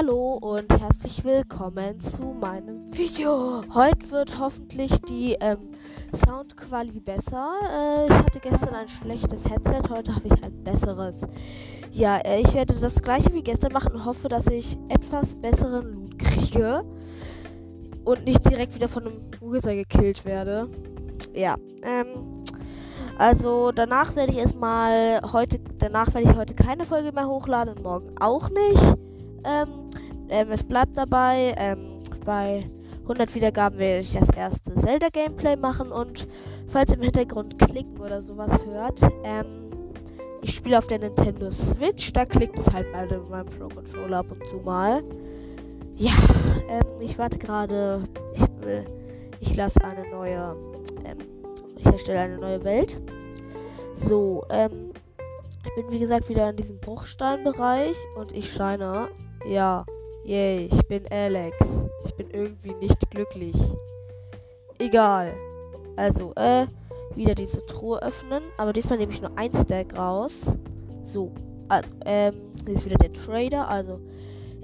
Hallo und herzlich willkommen zu meinem Video. Heute wird hoffentlich die ähm, Soundqualität besser. Äh, ich hatte gestern ein schlechtes Headset, heute habe ich ein besseres. Ja, äh, ich werde das gleiche wie gestern machen und hoffe, dass ich etwas besseren Loot kriege und nicht direkt wieder von einem User gekillt werde. Ja, ähm, also danach werde ich erstmal heute, danach werde ich heute keine Folge mehr hochladen und morgen auch nicht. Ähm, ähm, es bleibt dabei, ähm, bei 100 Wiedergaben werde ich das erste Zelda-Gameplay machen und falls ihr im Hintergrund klicken oder sowas hört, ähm, ich spiele auf der Nintendo Switch, da klickt es halt bei meinem Pro Controller ab und zu mal. Ja, ähm, ich warte gerade, ich will, ich lasse eine neue, ähm, ich erstelle eine neue Welt. So, ähm, ich bin wie gesagt wieder in diesem Bruchsteinbereich und ich scheine ja, yay, ich bin Alex. Ich bin irgendwie nicht glücklich. Egal. Also, äh, wieder diese Truhe öffnen. Aber diesmal nehme ich nur ein Stack raus. So. Also, ähm, hier ist wieder der Trader. Also,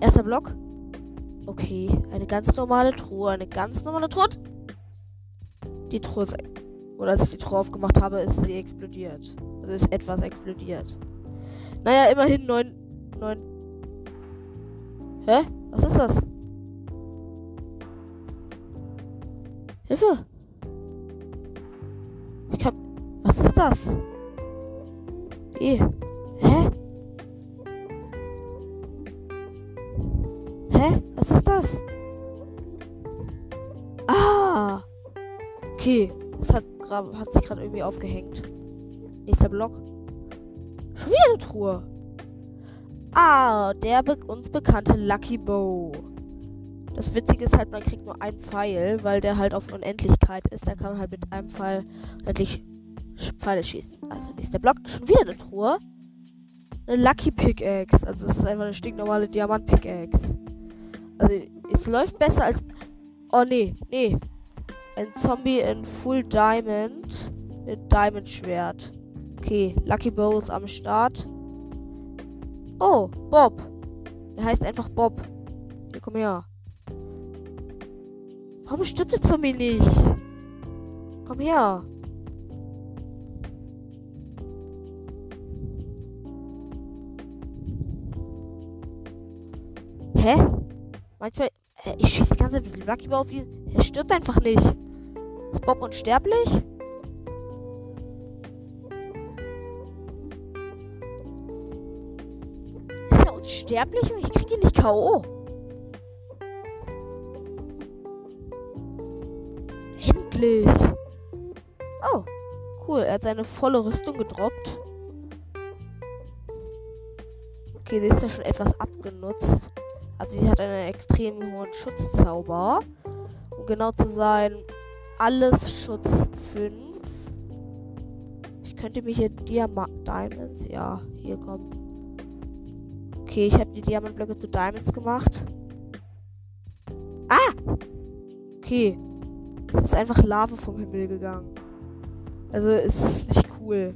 erster Block. Okay, eine ganz normale Truhe. Eine ganz normale Truhe. Die Truhe ist. Oder als ich die Truhe aufgemacht habe, ist sie explodiert. Also ist etwas explodiert. Naja, immerhin neun. neun Hä? Was ist das? Hilfe! Ich kann. Was ist das? Wie? Hä? Hä? Was ist das? Ah! Okay. Es hat, hat sich gerade irgendwie aufgehängt. Nächster Block. Schon wieder eine Truhe. Ah, der be uns bekannte Lucky Bow. Das Witzige ist halt, man kriegt nur einen Pfeil, weil der halt auf Unendlichkeit ist. Da kann man halt mit einem Pfeil unendlich Pfeile schießen. Also nächster Block. Schon wieder eine Truhe. Eine Lucky Pickaxe. Also es ist einfach eine stinknormale Diamant Pickaxe. Also es läuft besser als... Oh nee, nee. Ein Zombie in Full Diamond mit Diamond Schwert. Okay, Lucky Bow ist am Start. Oh, Bob. Er heißt einfach Bob. Hier, komm her. Warum stimmt der Zombie nicht? Komm her. Hä? Manchmal. Ich schieße die ganze Zeit mit Lucky auf ihn. Er stirbt einfach nicht. Ist Bob unsterblich? Unsterblich und ich kriege ihn nicht K.O. Endlich! Oh, cool. Er hat seine volle Rüstung gedroppt. Okay, sie ist ja schon etwas abgenutzt. Aber sie hat einen extrem hohen Schutzzauber. Um genau zu sein, alles Schutz 5. Ich könnte mir hier Diamant Diamonds. Ja, hier kommen. Okay, ich habe die Diamantblöcke zu Diamonds gemacht. Ah! Okay. Es ist einfach Lava vom Himmel gegangen. Also es ist nicht cool.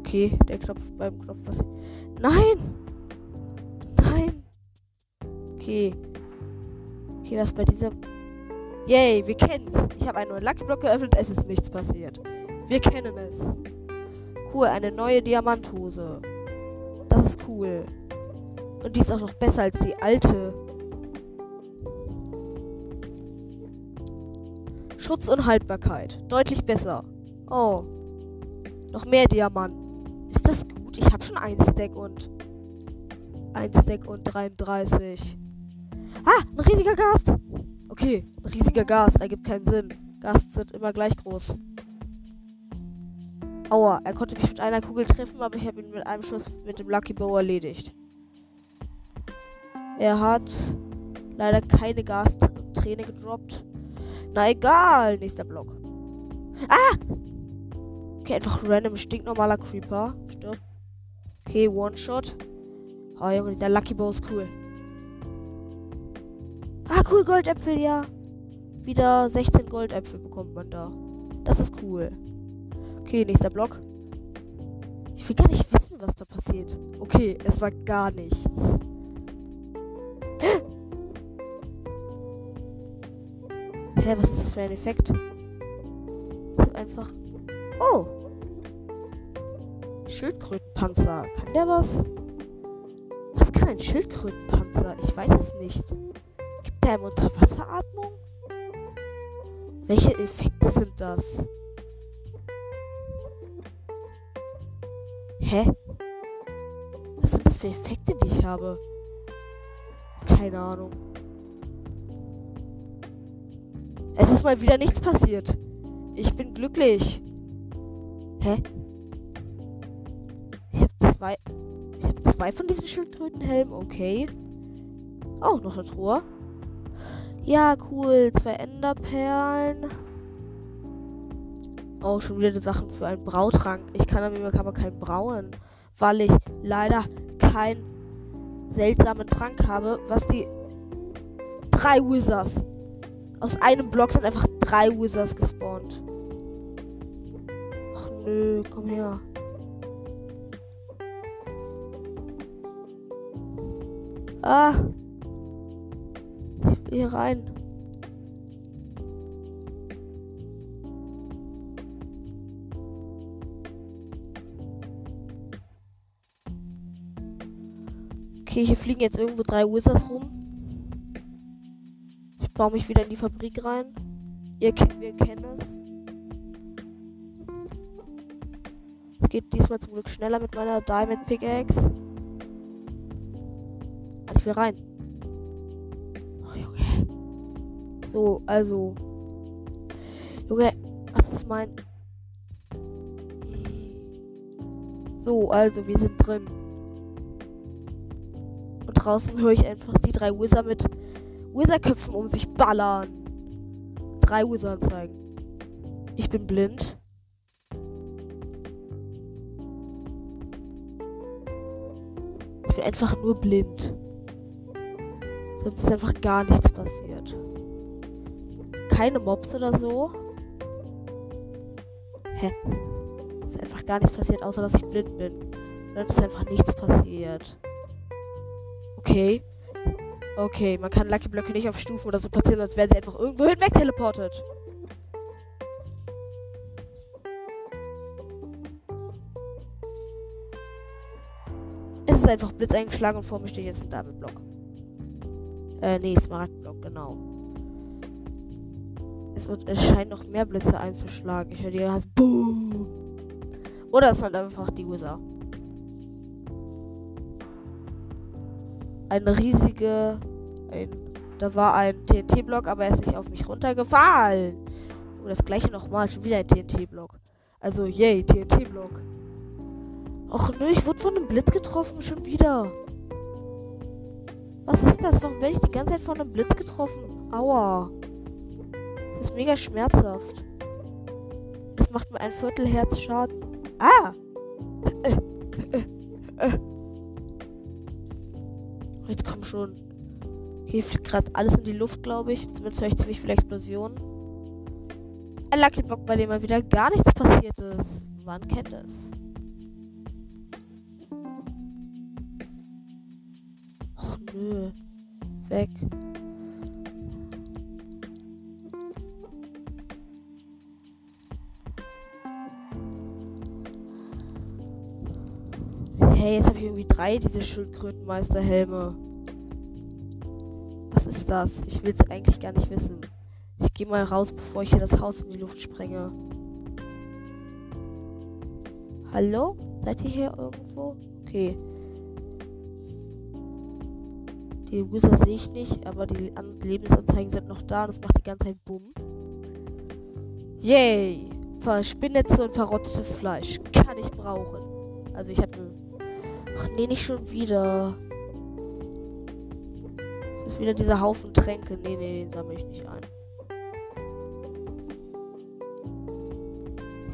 Okay, der Knopf beim Knopf was. Nein! Nein! Okay. Okay, was bei dieser. Yay, wir kennen's. Ich habe einen neuen Lucky Block geöffnet, es ist nichts passiert. Wir kennen es. Cool, eine neue Diamanthose. Das ist cool. Und die ist auch noch besser als die alte. Schutz und Haltbarkeit. Deutlich besser. Oh. Noch mehr Diamanten. Ist das gut? Ich habe schon ein Stack und. Ein Stack und 33. Ah, ein riesiger Gast. Okay, ein riesiger Gast ergibt keinen Sinn. Gasts sind immer gleich groß. Aua, er konnte mich mit einer Kugel treffen, aber ich habe ihn mit einem Schuss mit dem Lucky Bow erledigt. Er hat leider keine Gasträne gedroppt. Na egal, nächster Block. Ah! Okay, einfach random stinknormaler Creeper. Stirb. Okay, One-Shot. Oh Junge, der Lucky Bow ist cool. Ah, cool, Goldäpfel, ja. Wieder 16 Goldäpfel bekommt man da. Das ist cool. Okay, nächster Block. Ich Ich will gar nicht wissen, was da passiert. Okay, es war gar nichts. Hä, was ist das für ein Effekt? Einfach. Oh! Schildkrötenpanzer. Kann der was? Was kann ein Schildkrötenpanzer? Ich weiß es nicht. Gibt der einem Unterwasseratmung? Welche Effekte sind das? Hä? Was sind das für Effekte, die ich habe? Keine Ahnung. Es ist mal wieder nichts passiert. Ich bin glücklich. Hä? Ich habe zwei. Ich habe zwei von diesen Schildkrötenhelmen. Okay. Oh, noch eine Truhe. Ja, cool. Zwei Enderperlen. Oh, schon wieder Sachen für einen Brautrank. Ich kann aber keinen brauen, weil ich leider keinen seltsamen Trank habe, was die drei Wizards. Aus einem Block sind einfach drei Wizards gespawnt. Ach nö, komm her. Ah. Ich will hier rein. Okay, hier fliegen jetzt irgendwo drei Wizards rum. Ich baue mich wieder in die Fabrik rein. Ihr kennt, wir kennen es. Es geht diesmal zum Glück schneller mit meiner Diamond Pickaxe. Ich will rein. Oh, Junge. So, also. Junge, was ist mein. So, also, wir sind drin draußen höre ich einfach die drei Wizard mit Wizard-Köpfen um sich ballern. Drei Wizard zeigen. Ich bin blind. Ich bin einfach nur blind. Sonst ist einfach gar nichts passiert. Keine Mobs oder so. Hä? Ist einfach gar nichts passiert, außer dass ich blind bin. Sonst ist einfach nichts passiert. Okay. Okay, man kann Lucky Blöcke nicht auf Stufen oder so platzieren, sonst werden sie einfach irgendwo hin wegteleportet. Es ist einfach Blitz eingeschlagen und vor mir steht jetzt ein Diamond-Block. Äh, nee, Smaragd-Block, genau. Es, wird, es scheint noch mehr Blitze einzuschlagen. Ich höre die heißt Boom. Oder es sind einfach die Wizard. Eine riesige. Ein, da war ein TNT-Block, aber er ist nicht auf mich runtergefallen. Und das gleiche nochmal, schon wieder ein TNT-Block. Also, yay, TNT-Block. Och nö, ich wurde von einem Blitz getroffen, schon wieder. Was ist das? Warum werde ich die ganze Zeit von einem Blitz getroffen? Aua. Das ist mega schmerzhaft. Das macht mir ein Viertel Herz Schaden. Ah! Äh, äh, äh, äh. Jetzt komm schon. Hier fliegt gerade alles in die Luft, glaube ich. Zumindest höre ich ziemlich viele Explosionen. Ein Lucky Block, bei dem mal wieder gar nichts passiert ist. Man kennt es. Och nö. Weg. Hey, jetzt habe ich irgendwie drei diese Schildkrötenmeisterhelme. Was ist das? Ich will es eigentlich gar nicht wissen. Ich gehe mal raus, bevor ich hier das Haus in die Luft sprenge. Hallo? Seid ihr hier irgendwo? Okay. Die Wizard sehe ich nicht, aber die Lebensanzeigen sind noch da es macht die ganze Zeit Bumm. Yay! Verspinnetze und verrottetes Fleisch. Kann ich brauchen. Also ich habe eine Ach nee, nicht schon wieder. Es ist wieder dieser Haufen Tränke. Nee, nee, den sammle ich nicht ein.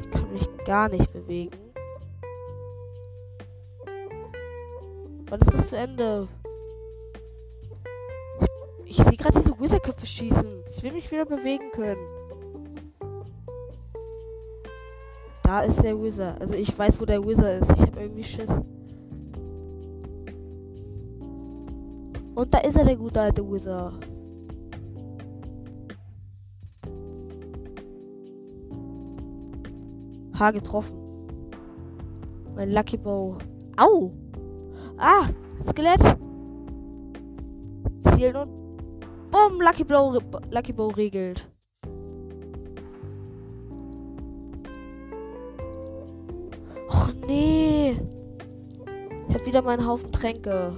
Ich kann mich gar nicht bewegen. Wann ist das zu Ende? Ich, ich sehe gerade diese Wizardköpfe schießen. Ich will mich wieder bewegen können. Da ist der Wizard. Also ich weiß, wo der Wizard ist. Ich habe irgendwie Schiss. Und da ist er, der gute alte Wizard. Haar getroffen. Mein Lucky Bow. Au! Ah! Skelett! Zielen und Bumm! Lucky Lucky Bow regelt. Och nee! Ich hab wieder meinen Haufen Tränke.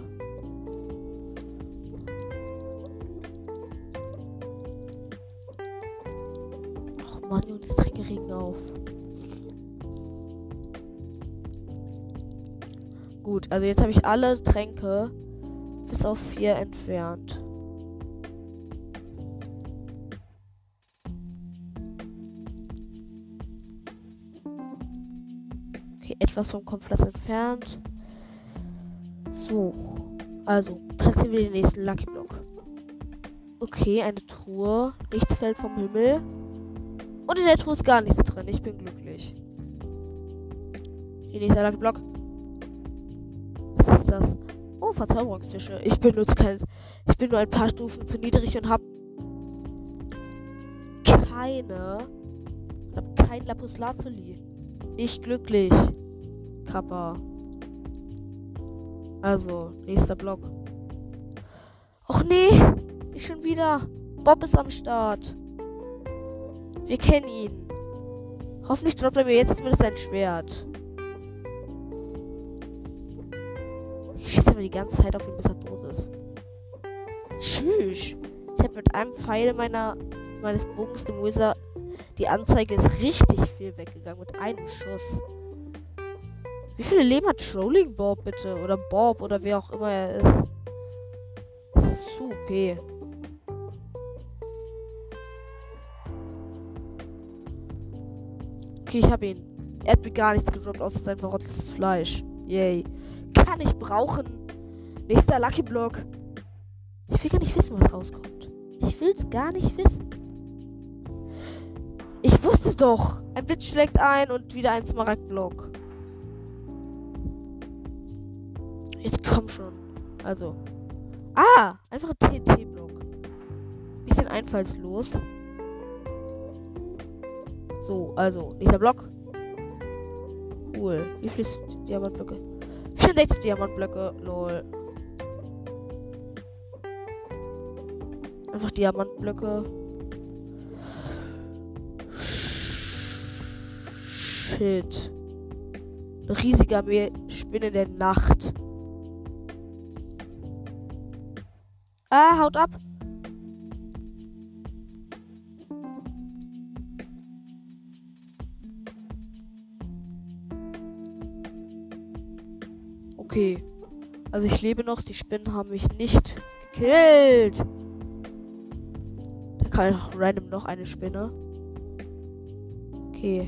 Gut, also jetzt habe ich alle Tränke bis auf vier entfernt. Okay, etwas vom Kopfplatz entfernt. So. Also, platzieren wir den nächsten Lucky Block. Okay, eine Truhe. Nichts fällt vom Himmel. Und in der Truhe ist gar nichts drin. Ich bin glücklich. Die nächste Lucky Block das? Verzauberungstische. Ich bin nur kein, ich bin nur ein paar Stufen zu niedrig und hab keine, hab kein Lapis Lazuli. Ich glücklich. Kappa. Also, nächster Block. Och nee, nicht schon wieder. Bob ist am Start. Wir kennen ihn. Hoffentlich droppt er mir jetzt zumindest ein Schwert. Aber die ganze Zeit auf ihn, bis er tot ist. Tschüss. Ich habe mit einem Pfeil meiner, meines Bogens dem Wizard. Die Anzeige ist richtig viel weggegangen mit einem Schuss. Wie viele Leben hat Trolling Bob bitte? Oder Bob oder wer auch immer er ist. Das ist zu OP. Okay, ich habe ihn. Er hat mir gar nichts gedroppt, außer sein verrottetes Fleisch. Yay kann ich brauchen. Nächster Lucky Block. Ich will gar nicht wissen, was rauskommt. Ich will's gar nicht wissen. Ich wusste doch. Ein Blitz schlägt ein und wieder ein Smaragdblock. Jetzt komm schon. Also. Ah! Einfach ein TNT-Block. Bisschen einfallslos. So, also, nächster Block. Cool. Wie viele Diamantblöcke? 64 Diamantblöcke. Lol. Einfach Diamantblöcke. Shit. Eine riesige Armee Spinne der Nacht. Ah, haut ab. Okay. Also ich lebe noch. Die Spinnen haben mich nicht gekillt. Kann auch random noch eine Spinne. Okay.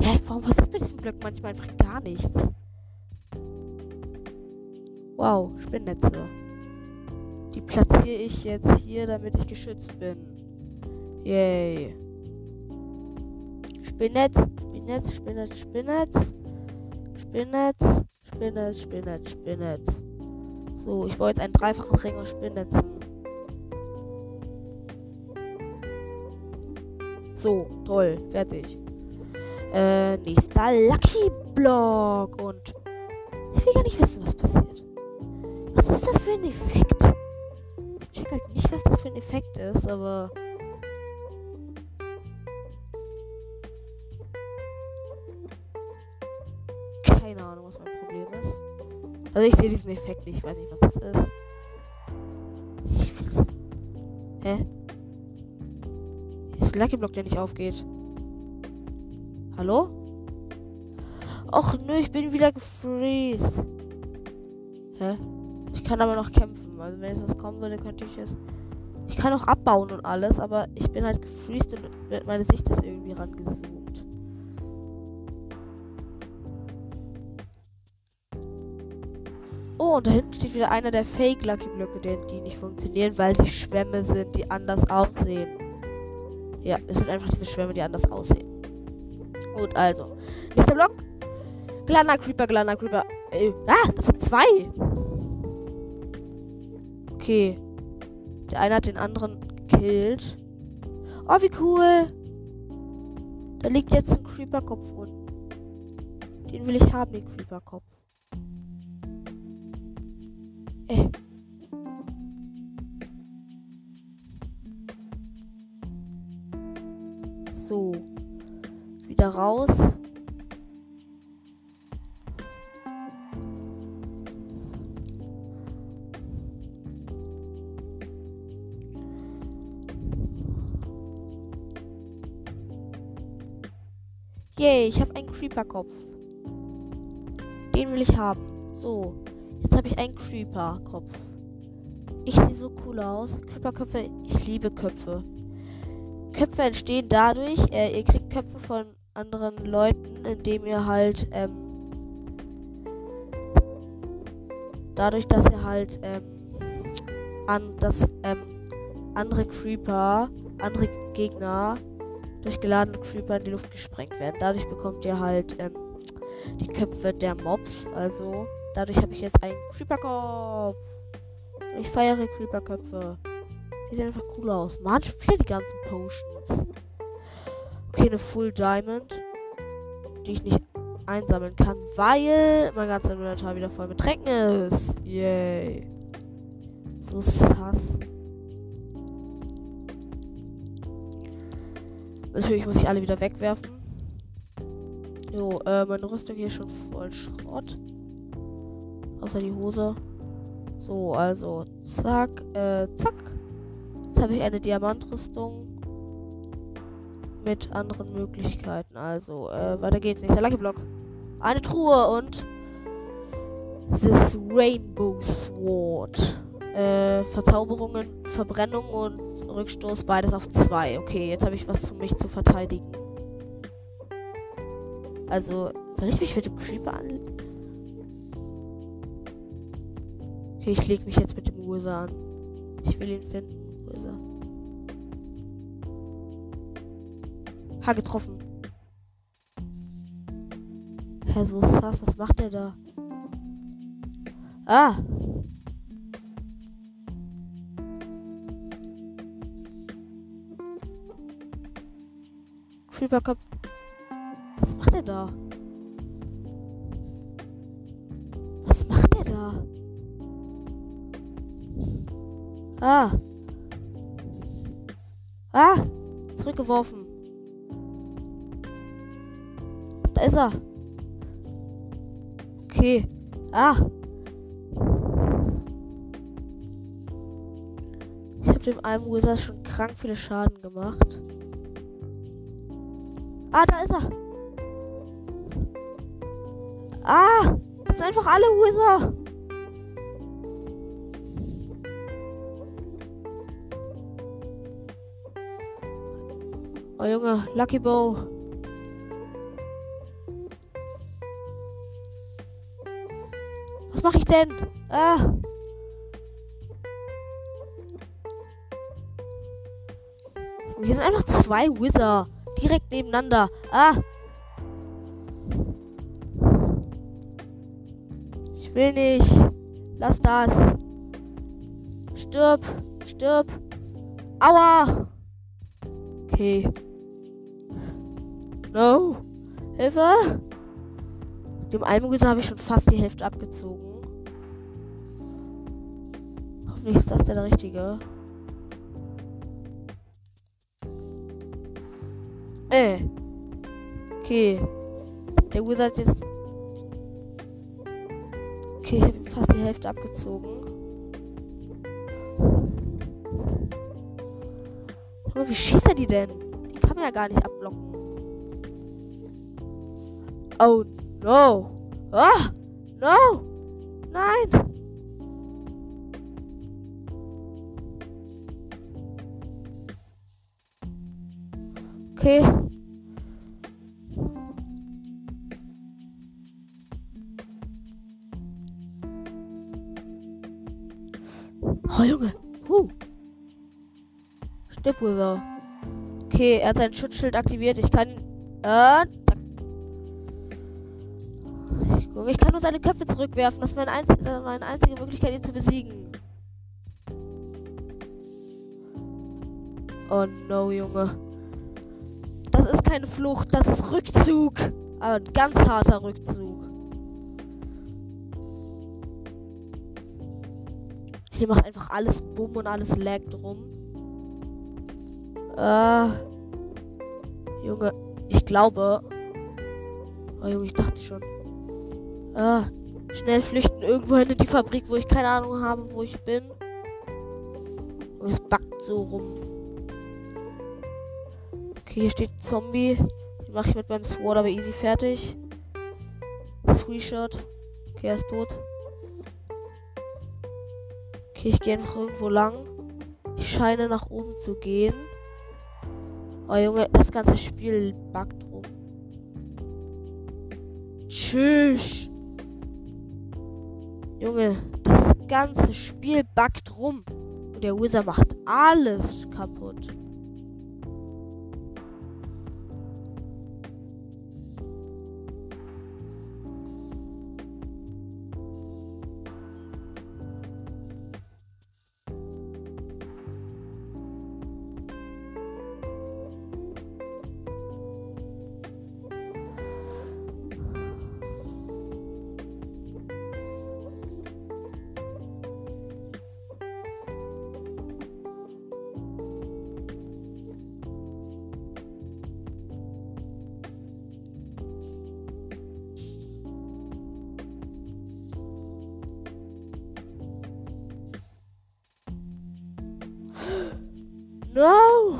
Ja, warum passiert bei diesem Block manchmal einfach gar nichts? Wow, Spinnnetze. Die platziere ich jetzt hier, damit ich geschützt bin. Yay. Spinnnetz, Spinnnetz, Spinnnetz, Spinnnetz. Spinnetz, Spinnetz, Spinnetz, Spinnetz. So, ich baue jetzt einen dreifachen Ring aus Spinnnetzen. So, toll, fertig. Äh, nächster Lucky Block. Und ich will gar nicht wissen, was passiert. Was ist das für ein Effekt? Ich check halt nicht, was das für ein Effekt ist, aber. keine Ahnung, was mein Problem ist. Also ich sehe diesen Effekt nicht. Ich weiß nicht, was das ist. Hä? Ist Lucky Block, der nicht aufgeht. Hallo? Och nö, ich bin wieder gefreezed. Hä? Ich kann aber noch kämpfen. Also wenn es das kommen würde, könnte ich es. Ich kann auch abbauen und alles, aber ich bin halt gefreezed und meine Sicht ist irgendwie rangezoomt. Oh, und da hinten steht wieder einer der Fake Lucky Blöcke, die nicht funktionieren, weil sie Schwämme sind, die anders aussehen. Ja, es sind einfach diese Schwämme, die anders aussehen. Gut, also. Nächster Block. Glander Creeper, Glander Creeper. Äh, ah, das sind zwei. Okay. Der eine hat den anderen gekillt. Oh, wie cool. Da liegt jetzt ein Creeper-Kopf unten. Den will ich haben, den Creeper-Kopf. Äh. So. Wieder raus. Yay, ich habe einen Creeper-Kopf. Den will ich haben. So, jetzt habe ich einen Creeper-Kopf. Ich sehe so cool aus. Creeper-Köpfe, ich liebe Köpfe. Köpfe entstehen dadurch, äh, ihr kriegt Köpfe von anderen Leuten, indem ihr halt, ähm, dadurch, dass ihr halt, ähm, an das, ähm, andere Creeper, andere Gegner durch geladene Creeper in die Luft gesprengt werden. Dadurch bekommt ihr halt ähm, die Köpfe der Mobs. Also dadurch habe ich jetzt einen Creeper-Kopf. Ich feiere Creeper-Köpfe. Sehen einfach cool aus. Man, wieder die ganzen Potions. Okay, eine Full Diamond. Die ich nicht einsammeln kann, weil mein ganzer Inventar wieder voll mit Tränken ist. Yay. So sass. Natürlich muss ich alle wieder wegwerfen. Jo, äh, meine Rüstung hier ist schon voll Schrott. Außer die Hose. So, also, zack, äh, zack. Habe ich eine Diamantrüstung. Mit anderen Möglichkeiten. Also, äh, weiter geht's. Nächster Lucky Block. Eine Truhe und. This Rainbow Sword. Äh, Verzauberungen, Verbrennung und Rückstoß, beides auf 2. Okay, jetzt habe ich was für mich zu verteidigen. Also, soll ich mich mit dem Creeper an? Okay, ich lege mich jetzt mit dem User an. Ich will ihn finden. Ha, getroffen. Hä, so sass, was macht der da? Ah, Creeper Was macht er da? Was macht er da? Ah. Ah. Zurückgeworfen. Da ist er. Okay. Ah. Ich habe dem Wizard schon krank viele Schaden gemacht. Ah, da ist er. Ah, das sind einfach alle Wither. Oh Junge, Lucky Bow. Mache ich denn? Ah. Hier sind einfach zwei Wither direkt nebeneinander. Ah! Ich will nicht. Lass das. Stirb. Stirb. Aua. Okay. No. Hilfe. Dem Almugüsse habe ich schon fast die Hälfte abgezogen. Hoffentlich ist das der richtige. Äh. Okay. Der Wizard jetzt. Okay, ich habe fast die Hälfte abgezogen. Oh, wie schießt er die denn? Die kann man ja gar nicht abblocken. Oh no. Ah! No! Nein! Okay. Oh, Junge. Huh. Stippwither. Okay, er hat sein Schutzschild aktiviert. Ich kann ihn. Äh, ich kann nur seine Köpfe zurückwerfen. Das ist meine, einz meine einzige Möglichkeit, ihn zu besiegen. Oh no, Junge. Keine Flucht, das ist Rückzug. Aber ein ganz harter Rückzug. Hier macht einfach alles Bumm und alles laggt rum. Äh, Junge, ich glaube. Oh Junge, ich dachte schon. Äh, schnell flüchten irgendwo hin in die Fabrik, wo ich keine Ahnung habe, wo ich bin. Und es backt so rum. Okay, hier steht Zombie. Den mache ich mit meinem Sword aber easy fertig. Sweeshot. Okay, er ist tot. Okay, ich gehe einfach irgendwo lang. Ich scheine nach oben zu gehen. Oh Junge, das ganze Spiel buggt rum. Tschüss. Junge, das ganze Spiel buggt rum. Und der Wizard macht alles kaputt. No!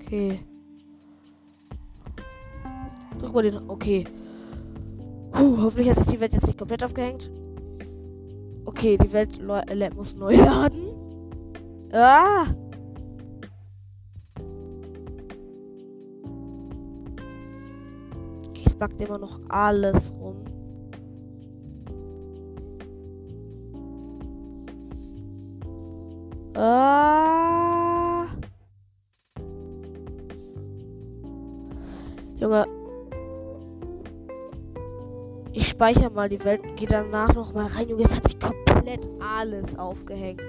Okay. Drück mal den. Okay. Puh, hoffentlich hat sich die Welt jetzt nicht komplett aufgehängt. Okay, die Welt äh, muss neu laden. Ah! Okay, es backt immer noch alles rum. Speichere mal die Welt und gehe danach noch mal rein. Junge, es hat sich komplett alles aufgehängt.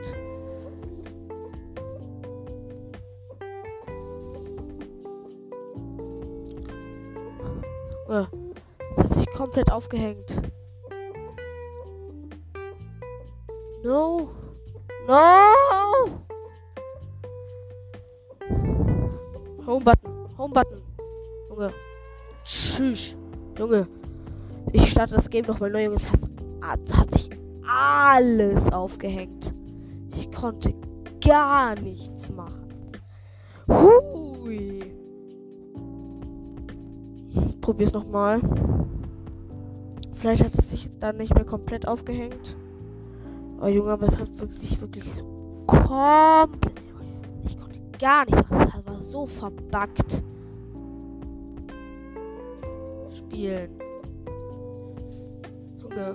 Ja, es hat sich komplett aufgehängt. No. No! Home Button. Home Button. Junge. Tschüss. Junge. Ich starte das Game nochmal neu, Junge. Es hat, hat sich alles aufgehängt. Ich konnte gar nichts machen. Hui. Ich probier's nochmal. Vielleicht hat es sich dann nicht mehr komplett aufgehängt. Oh Junge, aber es hat wirklich, wirklich so komplett. Ich konnte gar nicht. Das war so verbuggt. Spielen. Junge.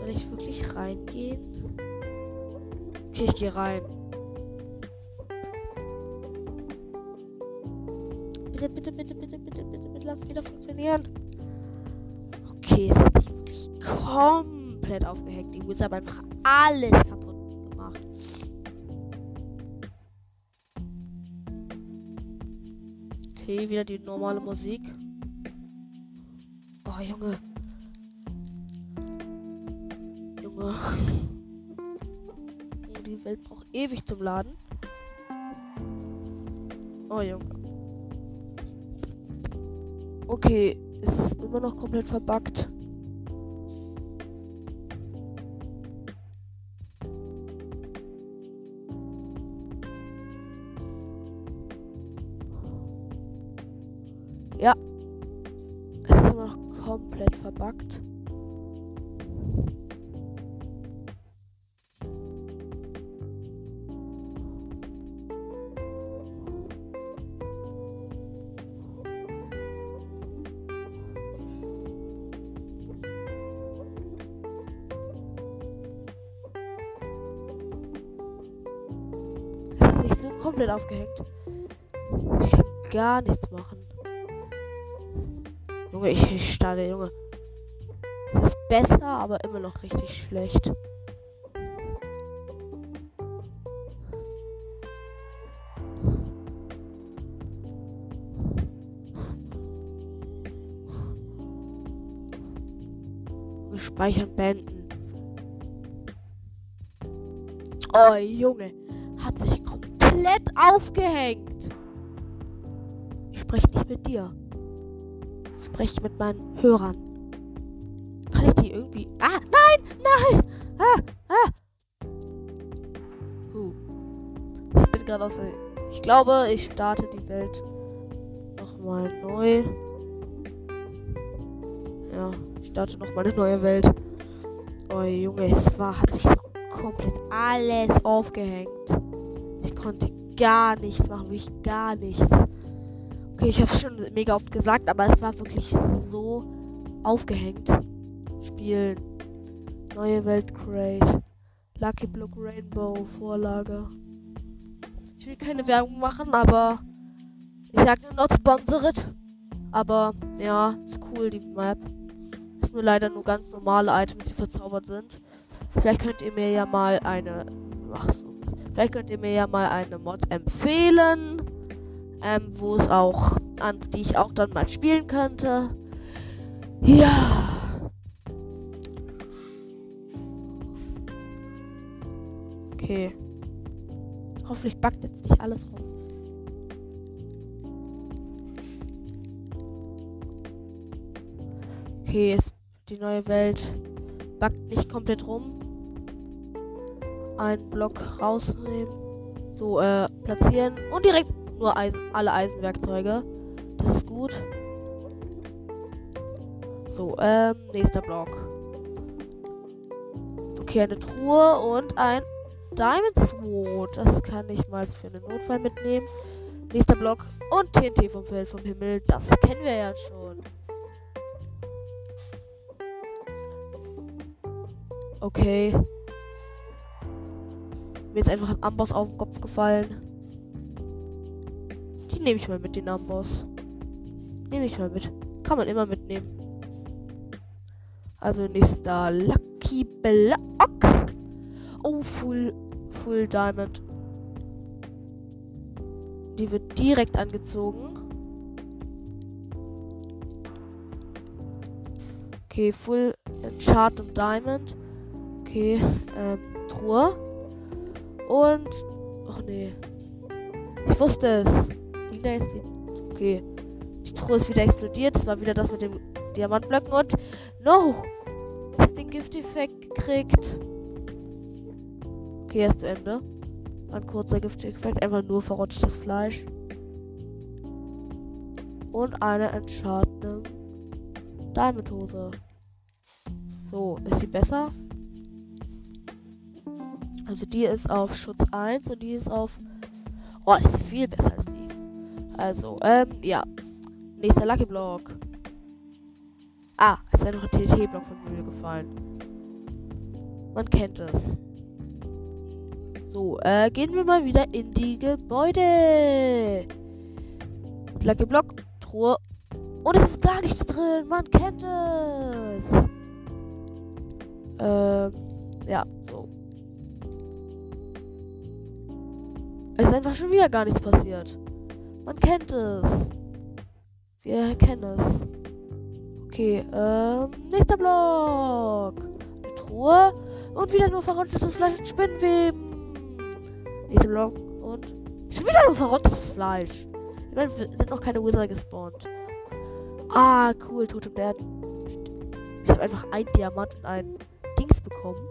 Soll ich wirklich reingehen? Okay, ich gehe rein. Bitte, bitte, bitte, bitte, bitte, bitte, bitte, lass wieder funktionieren. Okay, es hat sich wirklich komplett aufgehängt. Die Wizard einfach alles kaputt gemacht. Okay, wieder die normale Musik. Oh, Junge. Oh, die Welt braucht ewig zum Laden. Oh, Junge. Okay, es ist immer noch komplett verbuggt. Gar nichts machen. Junge, ich, ich starte, Junge. Es ist besser, aber immer noch richtig schlecht. Speichern beenden. Oh, Junge. Hat sich komplett aufgehängt. Spreche nicht mit dir. Spreche mit meinen Hörern. Kann ich die irgendwie. Ah, nein, nein! Ah, ah! Huh. Ich bin gerade aus. Ich glaube, ich starte die Welt nochmal neu. Ja, ich starte nochmal eine neue Welt. Oh Junge, es war, hat sich so komplett alles aufgehängt. Ich konnte gar nichts machen, wirklich gar nichts. Okay, ich habe schon mega oft gesagt, aber es war wirklich so aufgehängt. Spielen. Neue Welt Crate. Lucky Block Rainbow Vorlage. Ich will keine Werbung machen, aber ich sag nur not sponsored. Aber ja, ist cool die Map. Ist nur leider nur ganz normale Items, die verzaubert sind. Vielleicht könnt ihr mir ja mal eine. Ach so. Vielleicht könnt ihr mir ja mal eine Mod empfehlen. Ähm, wo es auch an die ich auch dann mal spielen könnte. Ja. Okay. Hoffentlich backt jetzt nicht alles rum. Okay, die neue Welt backt nicht komplett rum. Einen Block rausnehmen. So, äh, platzieren. Und direkt nur Eisen, alle Eisenwerkzeuge. Das ist gut. So, ähm, nächster Block. Okay, eine Truhe und ein Diamond Sword. Das kann ich mal für einen Notfall mitnehmen. Nächster Block und TNT vom Feld vom Himmel. Das kennen wir ja schon. Okay. Mir ist einfach ein Amboss auf den Kopf gefallen. Die nehme ich mal mit, den Amboss. Nehme ich mal mit. Kann man immer mitnehmen. Also nächster Lucky Block. Oh, Full, Full Diamond. Die wird direkt angezogen. Okay, Full Chart und Diamond. Okay, ähm, Truhe. Und. Ach nee. Ich wusste es. Da jetzt. Okay. Die Truhe ist wieder explodiert. Es war wieder das mit dem Diamantblöcken und. No! Ich hab den Gifteffekt gekriegt. Okay, erst zu Ende. Ein kurzer Gifteffekt. Einfach nur verrottetes Fleisch. Und eine entscheidende Diamond-Hose. So, ist sie besser? Also die ist auf Schutz 1 und die ist auf. Oh, ist viel besser als die. Also, ähm, ja. Nächster Lucky Block. Ah, ist ja ein TNT-Block von mir gefallen. Man kennt es. So, äh, gehen wir mal wieder in die Gebäude. Lucky Block, Truhe. Und es ist gar nichts drin. Man kennt es. Ähm, ja, so. Es ist einfach schon wieder gar nichts passiert. Man kennt es. Wir kennen es. Okay, ähm, nächster Block. Eine Truhe. Und wieder nur verrottetes Fleisch und Spinnenweben. Nächster Block. Und schon wieder nur verrottetes Fleisch. Ich meine, sind noch keine Wizard gespawnt. Ah, cool, Totem der. Ich habe einfach ein Diamant und ein Dings bekommen.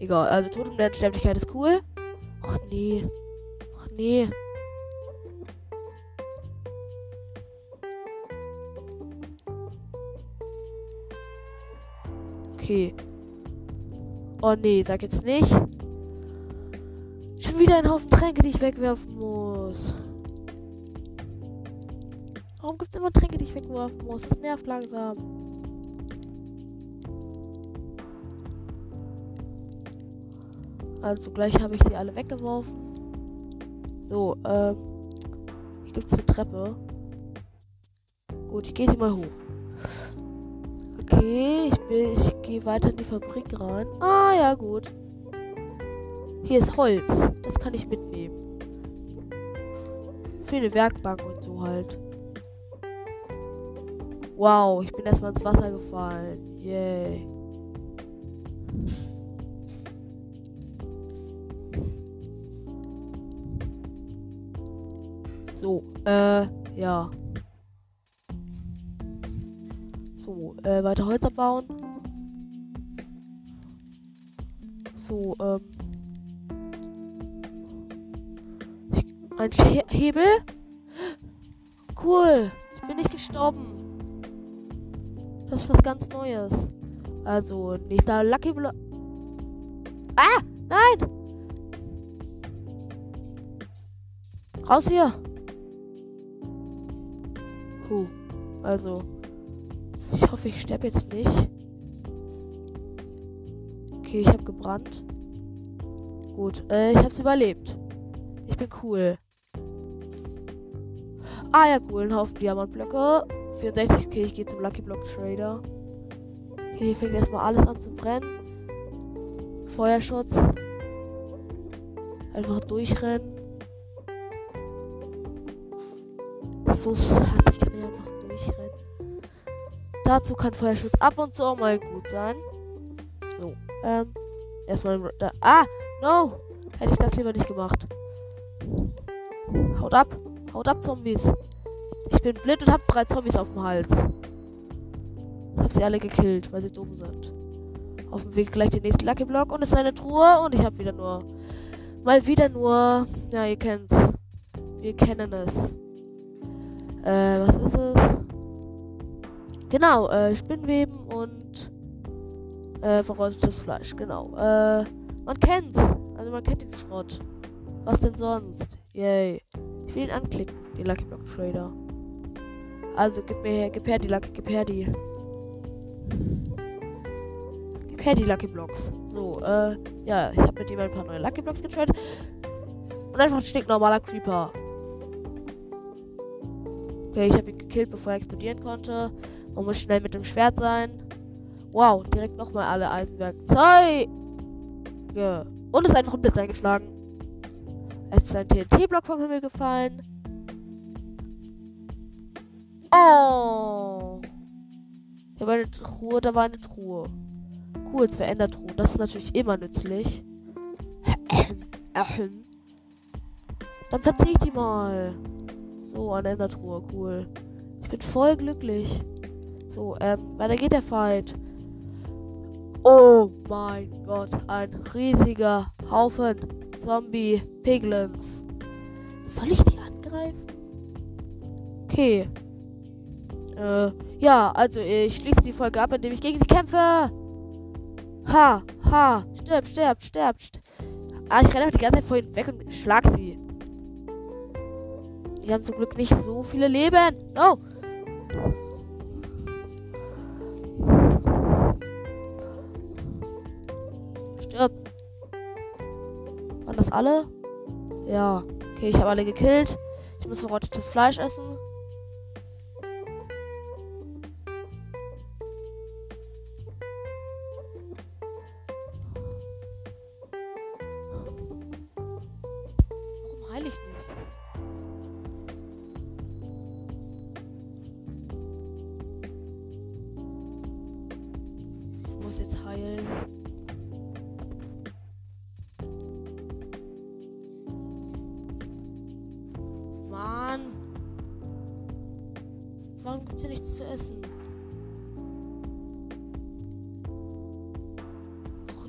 Egal, also Totem der Sterblichkeit ist cool. Ach nee nee. Okay. Oh nee, sag jetzt nicht. Schon wieder ein Haufen Tränke, die ich wegwerfen muss. Warum gibt es immer Tränke, die ich wegwerfen muss? Das nervt langsam. Also gleich habe ich sie alle weggeworfen. So, ähm. Hier gibt es eine Treppe. Gut, ich gehe sie mal hoch. Okay, ich, ich gehe weiter in die Fabrik rein. Ah, ja, gut. Hier ist Holz. Das kann ich mitnehmen. Für eine Werkbank und so halt. Wow, ich bin erstmal ins Wasser gefallen. Yay. So, äh, ja. Äh, weiter Holz abbauen. So, ähm. ein He Hebel? Cool. Ich bin nicht gestorben. Das ist was ganz Neues. Also, nächster Lucky Block. Ah! Nein! Raus hier! Puh. Also. Ich hoffe, ich sterbe jetzt nicht. Okay, ich habe gebrannt. Gut, äh, ich habe es überlebt. Ich bin cool. Ah ja, cool, ein Haufen Diamantblöcke. 64, okay, ich gehe zum Lucky Block Trader. Okay, hier fängt erstmal alles an zu brennen. Feuerschutz. Einfach durchrennen. So sass, ich kann hier einfach durchrennen. Dazu kann Feuerschutz ab und zu auch mal gut sein. So, ähm, erstmal da. Ah, no! Hätte ich das lieber nicht gemacht. Haut ab. Haut ab, Zombies. Ich bin blind und hab drei Zombies auf dem Hals. Hab sie alle gekillt, weil sie dumm sind. Auf dem Weg gleich den nächsten Lucky Block und es ist eine Truhe und ich hab wieder nur. Mal wieder nur. Ja, ihr kennt's. Wir kennen es. Äh, was ist es? Genau, äh, Spinnweben und äh, verrottetes Fleisch, genau. Äh, man kennt's. Also man kennt den Schrott. Was denn sonst? Yay. Ich will ihn anklicken, den Lucky Block Trader. Also gib mir her, gib her die Lucky, gib her die. Gib her die Lucky Blocks. So, äh, ja, ich habe mit ihm ein paar neue Lucky Blocks getradet. Und einfach ein stinknormaler Creeper. Okay, ich habe ihn gekillt, bevor er explodieren konnte. Man muss schnell mit dem Schwert sein. Wow, direkt nochmal alle Eisenwerkzeuge. Und es ist einfach ein Blitz eingeschlagen. Es ist ein TNT-Block vom Himmel gefallen. Oh. Hier war eine Truhe, da war eine Truhe. Cool, zwei Endertruhen. Das ist natürlich immer nützlich. Dann platziere ich die mal. So, eine Endertruhe, cool. Ich bin voll glücklich. So, ähm, weiter geht der Fight. Oh mein Gott, ein riesiger Haufen Zombie-Piglins. Soll ich die angreifen? Okay. Äh, ja, also ich schließe die Folge ab, indem ich gegen sie kämpfe. Ha, ha, stirb, stirb, stirb. stirb. Ah, ich renne die ganze Zeit vor ihnen weg und schlag sie. Die haben zum Glück nicht so viele Leben. No. Alle? Ja. Okay, ich habe alle gekillt. Ich muss verrottetes Fleisch essen.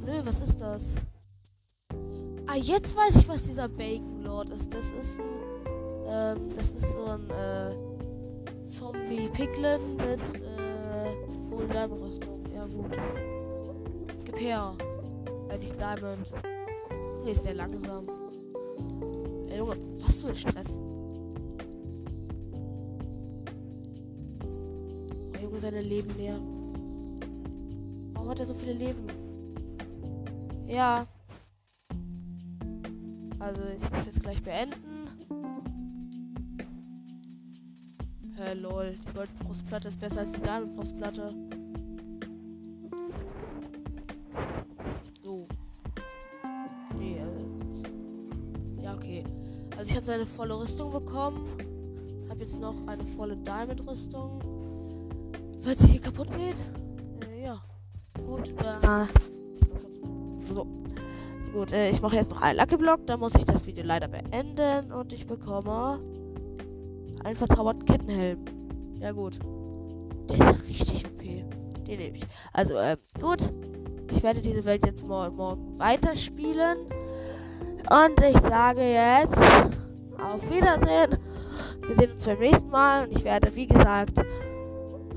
Nö, was ist das? Ah, jetzt weiß ich, was dieser Bacon Lord ist. Das ist ein, ähm, das ist so ein, äh, Zombie Piglin mit, äh, Full Diamond Rüstung. Ja, gut. Gib her. Nicht Diamond. Hier ist der langsam. Ey, Junge, was für ein Stress. Junge seine Leben leer. Warum hat er so viele Leben? Ja. Also ich muss jetzt gleich beenden. Hä, lol. Die Goldbrustplatte ist besser als die Damenbrustplatte. So. Nee, also ja, okay. Also ich habe seine volle Rüstung bekommen. Habe jetzt noch eine volle Diamantrüstung. Falls sie hier kaputt geht. Äh, ja. Gut, dann... Ah. Gut, äh, ich mache jetzt noch einen Lucky Block. Dann muss ich das Video leider beenden. Und ich bekomme einen verzauberten Kettenhelm. Ja, gut. Der ist richtig OP. Den nehme ich. Also, ähm, gut. Ich werde diese Welt jetzt morgen, morgen weiterspielen. Und ich sage jetzt auf Wiedersehen. Wir sehen uns beim nächsten Mal. Und ich werde, wie gesagt,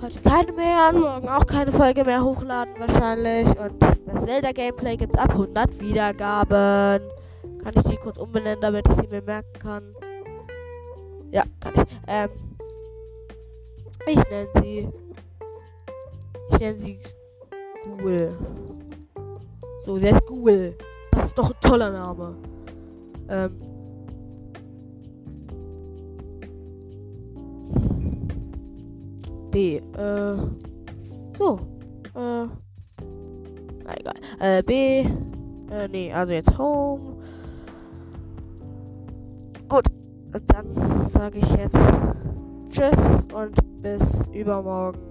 heute keine mehr, morgen auch keine Folge mehr hochladen wahrscheinlich. Und das Zelda-Gameplay gibt es ab 100 Wiedergaben. Kann ich die kurz umbenennen, damit ich sie mir merken kann? Ja, kann ich. Ähm, ich nenne sie. Ich nenne sie Google. So, der ist Google. Das ist doch ein toller Name. Ähm. B. Äh. So. Äh. Na egal. Äh, B. Äh, nee, also jetzt Home. Gut. Dann sage ich jetzt Tschüss und bis übermorgen.